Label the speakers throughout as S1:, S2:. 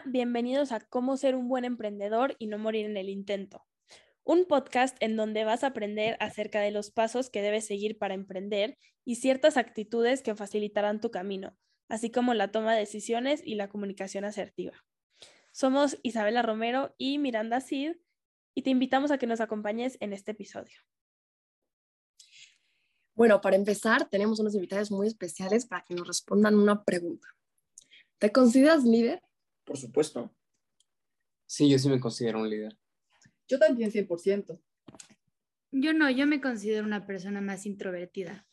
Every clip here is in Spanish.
S1: Bienvenidos a Cómo ser un buen emprendedor y no morir en el intento. Un podcast en donde vas a aprender acerca de los pasos que debes seguir para emprender y ciertas actitudes que facilitarán tu camino, así como la toma de decisiones y la comunicación asertiva. Somos Isabela Romero y Miranda Cid y te invitamos a que nos acompañes en este episodio.
S2: Bueno, para empezar, tenemos unos invitados muy especiales para que nos respondan una pregunta. ¿Te consideras líder?
S3: Por supuesto. Sí, yo sí me considero un líder.
S4: Yo también 100%.
S5: Yo no, yo me considero una persona más introvertida.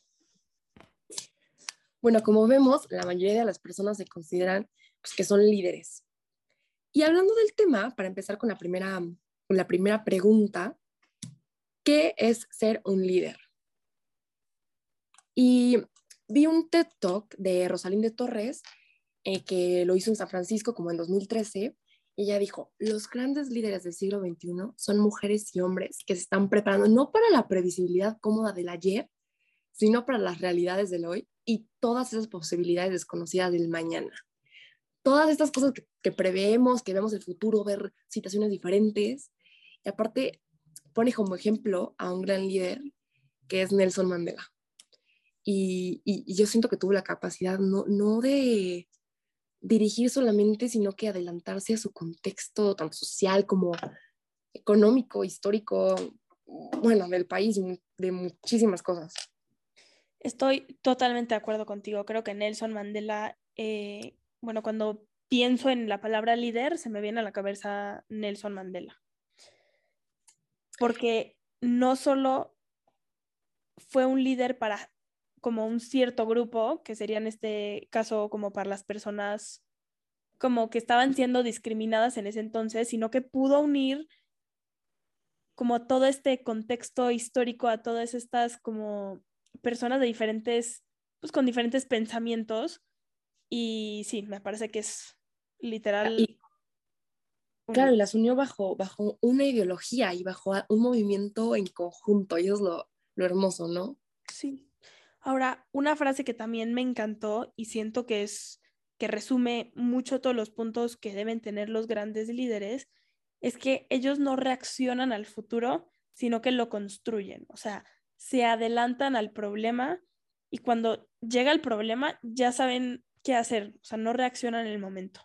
S2: Bueno, como vemos, la mayoría de las personas se consideran pues, que son líderes. Y hablando del tema, para empezar con la primera, la primera pregunta, ¿qué es ser un líder? Y vi un TED Talk de Rosalinde Torres, eh, que lo hizo en San Francisco como en 2013. Y ella dijo, los grandes líderes del siglo XXI son mujeres y hombres que se están preparando no para la previsibilidad cómoda del ayer, sino para las realidades del hoy y todas esas posibilidades desconocidas del mañana. Todas estas cosas que, que preveemos, que vemos el futuro, ver situaciones diferentes. Y aparte, pone como ejemplo a un gran líder que es Nelson Mandela. Y, yo siento que tuvo la capacidad no, no de dirigir solamente, sino que adelantarse a su contexto tanto social como económico, histórico, bueno, del país, de muchísimas cosas.
S1: Estoy totalmente de acuerdo contigo. Creo que Nelson Mandela, eh, bueno, cuando pienso en la palabra líder, se me viene a la cabeza Nelson Mandela. Porque no solo fue un líder para como un cierto grupo, que sería en este caso como para las personas como que estaban siendo discriminadas en ese entonces, sino que pudo unir como todo este contexto histórico a todas estas como personas de diferentes, pues con diferentes pensamientos. Y sí, me parece que es literal.
S2: claro, las unió bajo, bajo una ideología y bajo un movimiento en conjunto, y es lo, lo hermoso, ¿no?
S1: Sí. Ahora, una frase que también me encantó y siento que es que resume mucho todos los puntos que deben tener los grandes líderes, es que ellos no reaccionan al futuro, sino que lo construyen. O sea, se adelantan al problema y cuando llega el problema ya saben qué hacer. O sea, no reaccionan en el momento.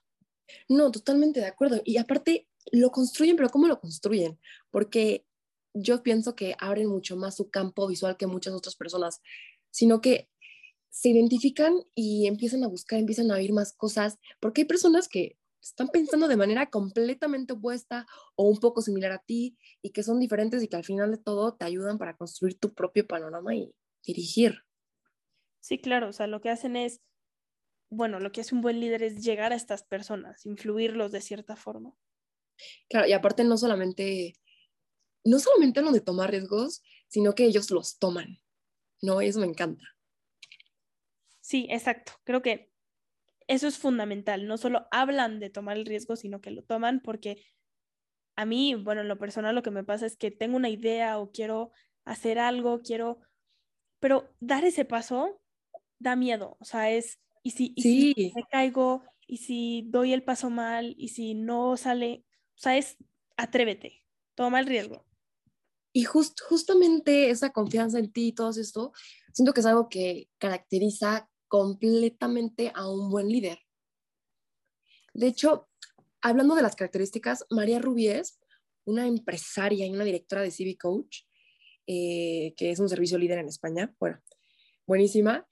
S2: No, totalmente de acuerdo. Y aparte, lo construyen, pero ¿cómo lo construyen? Porque yo pienso que abren mucho más su campo visual que muchas otras personas sino que se identifican y empiezan a buscar, empiezan a oír más cosas, porque hay personas que están pensando de manera completamente opuesta o un poco similar a ti y que son diferentes y que al final de todo te ayudan para construir tu propio panorama y dirigir.
S1: Sí, claro, o sea, lo que hacen es, bueno, lo que hace un buen líder es llegar a estas personas, influirlos de cierta forma.
S2: Claro, y aparte no solamente, no solamente lo de tomar riesgos, sino que ellos los toman. No, eso me encanta.
S1: Sí, exacto. Creo que eso es fundamental. No solo hablan de tomar el riesgo, sino que lo toman porque a mí, bueno, en lo personal lo que me pasa es que tengo una idea o quiero hacer algo, quiero, pero dar ese paso da miedo. O sea, es, y si, y si me caigo, y si doy el paso mal, y si no sale, o sea, es atrévete, toma el riesgo.
S2: Y justamente esa confianza en ti y todo esto, siento que es algo que caracteriza completamente a un buen líder. De hecho, hablando de las características, María Rubies, una empresaria y una directora de CV Coach, eh, que es un servicio líder en España, bueno, buenísima,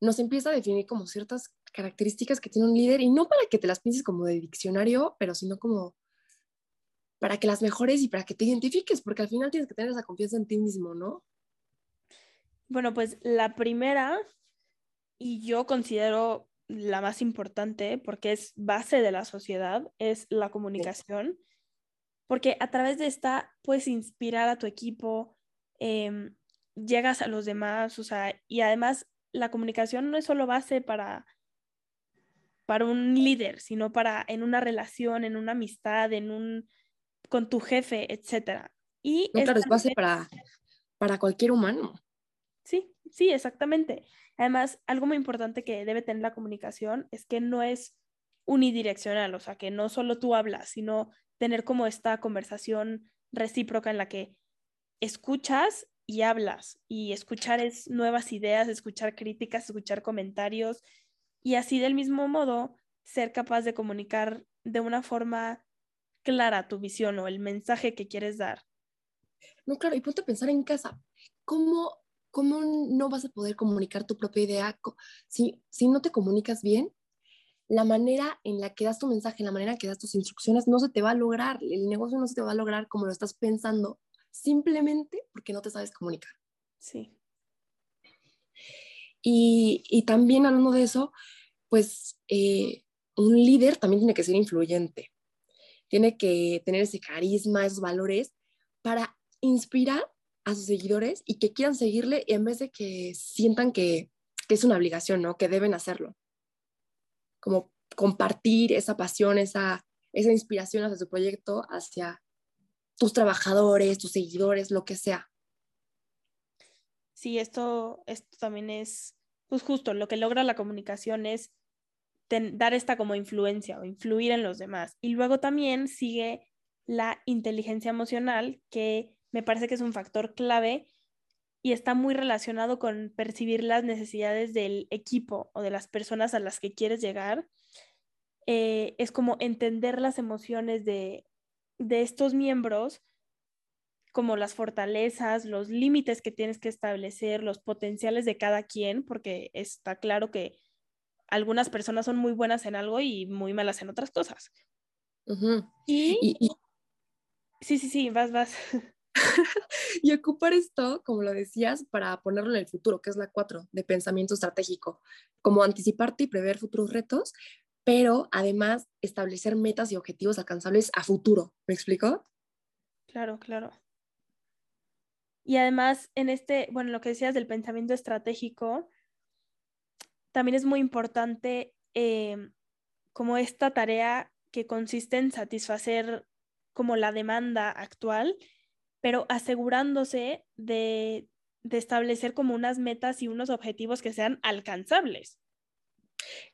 S2: nos empieza a definir como ciertas características que tiene un líder y no para que te las pienses como de diccionario, pero sino como para que las mejores y para que te identifiques, porque al final tienes que tener esa confianza en ti mismo, ¿no?
S1: Bueno, pues la primera, y yo considero la más importante, porque es base de la sociedad, es la comunicación, porque a través de esta puedes inspirar a tu equipo, em, llegas a los demás, o sea, y además la comunicación no es solo base para para un líder, sino para en una relación, en una amistad, en un con tu jefe, etcétera. Y
S2: no, claro, es base para, para cualquier humano.
S1: Sí, sí, exactamente. Además, algo muy importante que debe tener la comunicación es que no es unidireccional, o sea, que no solo tú hablas, sino tener como esta conversación recíproca en la que escuchas y hablas, y escuchar es nuevas ideas, escuchar críticas, escuchar comentarios, y así del mismo modo ser capaz de comunicar de una forma clara tu visión o el mensaje que quieres dar.
S2: No, claro, y ponte a pensar en casa, ¿cómo, cómo no vas a poder comunicar tu propia idea si, si no te comunicas bien? La manera en la que das tu mensaje, la manera en la que das tus instrucciones, no se te va a lograr, el negocio no se te va a lograr como lo estás pensando, simplemente porque no te sabes comunicar.
S1: Sí.
S2: Y, y también hablando de eso, pues eh, un líder también tiene que ser influyente, tiene que tener ese carisma, esos valores para inspirar a sus seguidores y que quieran seguirle en vez de que sientan que, es una obligación, ¿no? Que deben hacerlo. Como compartir esa pasión, esa, esa inspiración hacia su proyecto, hacia tus trabajadores, tus seguidores, lo que sea.
S1: Sí, esto, esto también es, pues justo, lo que logra la comunicación es dar esta como influencia o influir en los demás. Y luego también sigue la inteligencia emocional, que me parece que es un factor clave y está muy relacionado con percibir las necesidades del equipo o de las personas a las que quieres llegar. Eh, es como entender las emociones de, de estos miembros, como las fortalezas, los límites que tienes que establecer, los potenciales de cada quien, porque está claro que algunas personas son muy buenas en algo y muy malas en otras cosas. y, Sí, sí, sí, vas, vas.
S2: y ocupar esto, como lo decías, para ponerlo en el futuro, que es la cuatro, de pensamiento estratégico, como anticiparte y prever futuros retos, pero además establecer metas y objetivos alcanzables a futuro. ¿Me explico?
S1: Claro, claro. Y además, en este, bueno, lo que decías del pensamiento estratégico, también es muy importante em, como esta tarea que consiste en satisfacer como la demanda actual pero asegurándose de, establecer como unas metas y unos objetivos que sean alcanzables.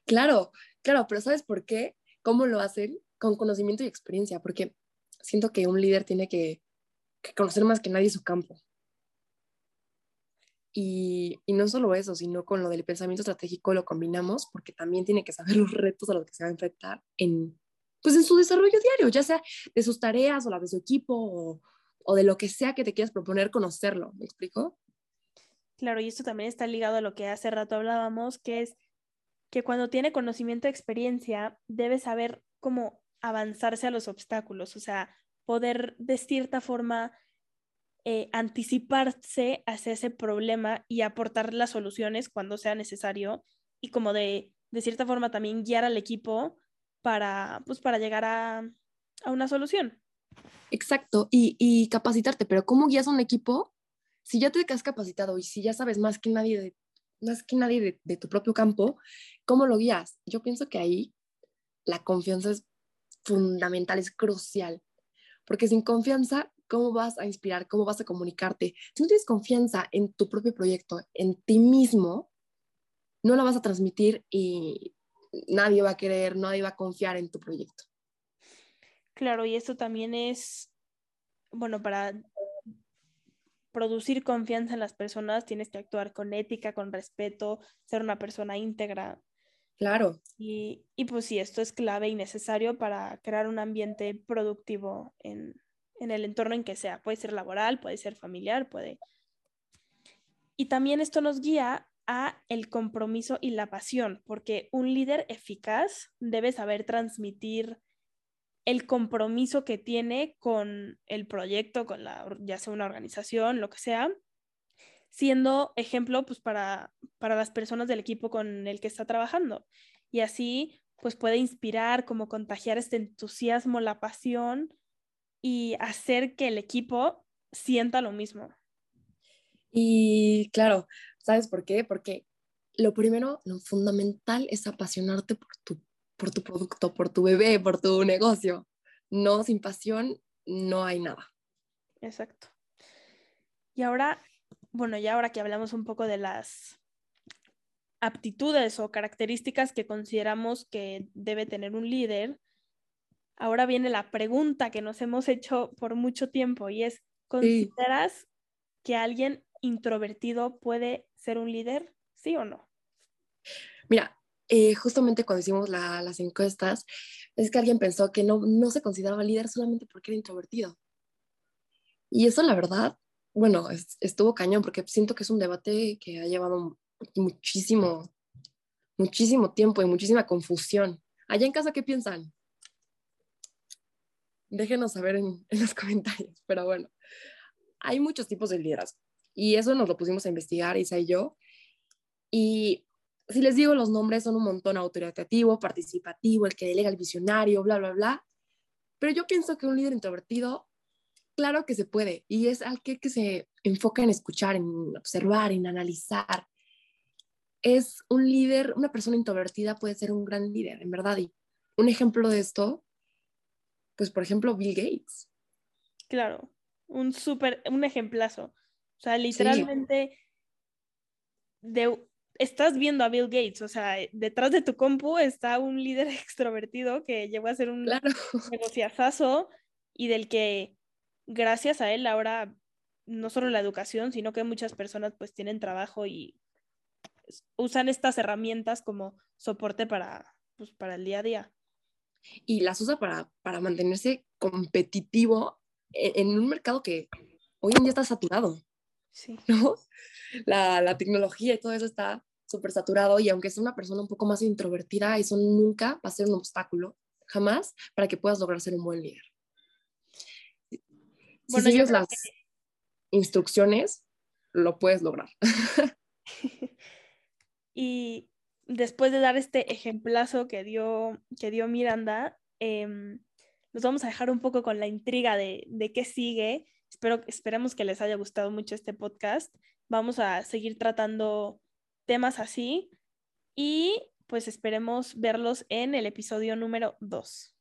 S2: Claro, claro, pero ¿sabes por qué? ¿Cómo lo hacen? Con conocimiento y experiencia, porque siento que un líder tiene que, conocer más que nadie su campo. Y, y, no solo eso, sino con lo del pensamiento estratégico lo combinamos porque también tiene que saber los retos a los que se va a enfrentar en, pues en su desarrollo diario, ya sea de sus tareas o la de su equipo o, o de lo que sea que te quieras proponer, conocerlo. ¿Me explico?
S1: Claro, y esto también está ligado a lo que hace rato hablábamos, que es que cuando tiene conocimiento, experiencia, debe saber cómo avanzarse a los obstáculos, o sea, poder de cierta forma eh, anticiparse hacia ese problema y aportar las soluciones cuando sea necesario y como de, de cierta forma también guiar al equipo para, pues, para llegar a, a una solución.
S2: Exacto, y, capacitarte, pero ¿cómo guías a un equipo si ya te has capacitado y si ya sabes más que nadie de, más que nadie de, tu propio campo, ¿cómo lo guías? Yo pienso que ahí la confianza es fundamental, es crucial, porque sin confianza, ¿cómo vas a inspirar? ¿Cómo vas a comunicarte? Si no tienes confianza en tu propio proyecto, en ti mismo, no la vas a transmitir y nadie va a querer, nadie va a confiar en tu proyecto.
S1: Claro, y esto también es, bueno, para producir confianza en las personas tienes que actuar con ética, con respeto, ser una persona íntegra.
S2: Claro.
S1: Y, y pues sí, esto es clave y necesario para crear un ambiente productivo en, en el entorno en que sea. Puede ser laboral, puede ser familiar, puede... Y también esto nos guía a el compromiso y la pasión, porque un líder eficaz debe saber transmitir el compromiso que tiene con el proyecto, con la, ya sea una organización, lo que sea, siendo ejemplo pues para, para las personas del equipo con el que está trabajando. Y así pues puede inspirar, como contagiar este entusiasmo, la pasión y hacer que el equipo sienta lo mismo.
S2: Y claro, ¿sabes por qué? Porque lo primero, lo fundamental es apasionarte por tu por tu producto, por tu bebé, por tu negocio. No, sin pasión no hay nada.
S1: Exacto. Y ahora, bueno, ya ahora que hablamos un poco de las aptitudes o características que consideramos que debe tener un líder, ahora viene la pregunta que nos hemos hecho por mucho tiempo y es, ¿consideras que alguien introvertido puede ser un líder? ¿Sí o no?
S2: Mira, eh, justamente cuando hicimos las encuestas, es que alguien pensó que no, no se consideraba líder solamente porque era introvertido. Y eso, la verdad, bueno, estuvo cañón porque siento que es un debate que ha llevado muchísimo, muchísimo tiempo y muchísima confusión. Allá en casa, ¿qué piensan? Déjenos saber en, los comentarios, pero bueno, hay muchos tipos de liderazgo y eso nos lo pusimos a investigar, Isa y yo. Y si les digo los nombres, son un montón autoritativo, participativo, el que delega el visionario, bla, bla, bla. Pero yo pienso que un líder introvertido, claro que se puede, y es al que, que se enfoca en escuchar, en observar, en analizar. Es un líder, una persona introvertida puede ser un gran líder, en verdad. Y un ejemplo de esto, pues por ejemplo, Bill Gates.
S1: Claro, un súper, un ejemplazo. O sea, literalmente de estás viendo a Bill Gates, o sea, detrás de tu compu está un líder extrovertido que llegó a ser un claro. negociazazo y del que gracias a él ahora no solo la educación, sino que muchas personas pues tienen trabajo y usan estas herramientas como soporte para, pues, para el día a día.
S2: Y las usa para, para mantenerse competitivo en, en un mercado que hoy en día está saturado. Sí. ¿no? La, la, tecnología y todo eso está súper saturado y aunque sea una persona un poco más introvertida, eso nunca va a ser un obstáculo, jamás, para que puedas lograr ser un buen líder. Si sigues las instrucciones, lo puedes lograr.
S1: y después de dar este ejemplazo que dio, que dio Miranda, eh, nos vamos a dejar un poco con la intriga de, de qué sigue Espero, esperemos que les haya gustado mucho este podcast. Vamos a seguir tratando temas así y pues esperemos verlos en el episodio número 2.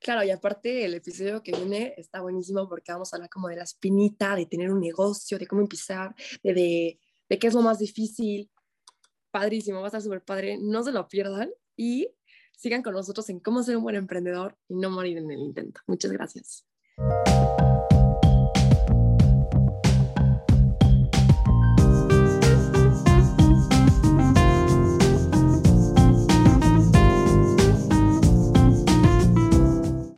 S2: Claro, y aparte el episodio que viene está buenísimo porque vamos a hablar como de la espinita, de tener un negocio, de cómo empezar, de, de, de qué es lo más difícil. Padrísimo, va a estar súper padre, no se lo pierdan y sigan con nosotros en cómo ser un buen emprendedor y no morir en el intento. Muchas gracias.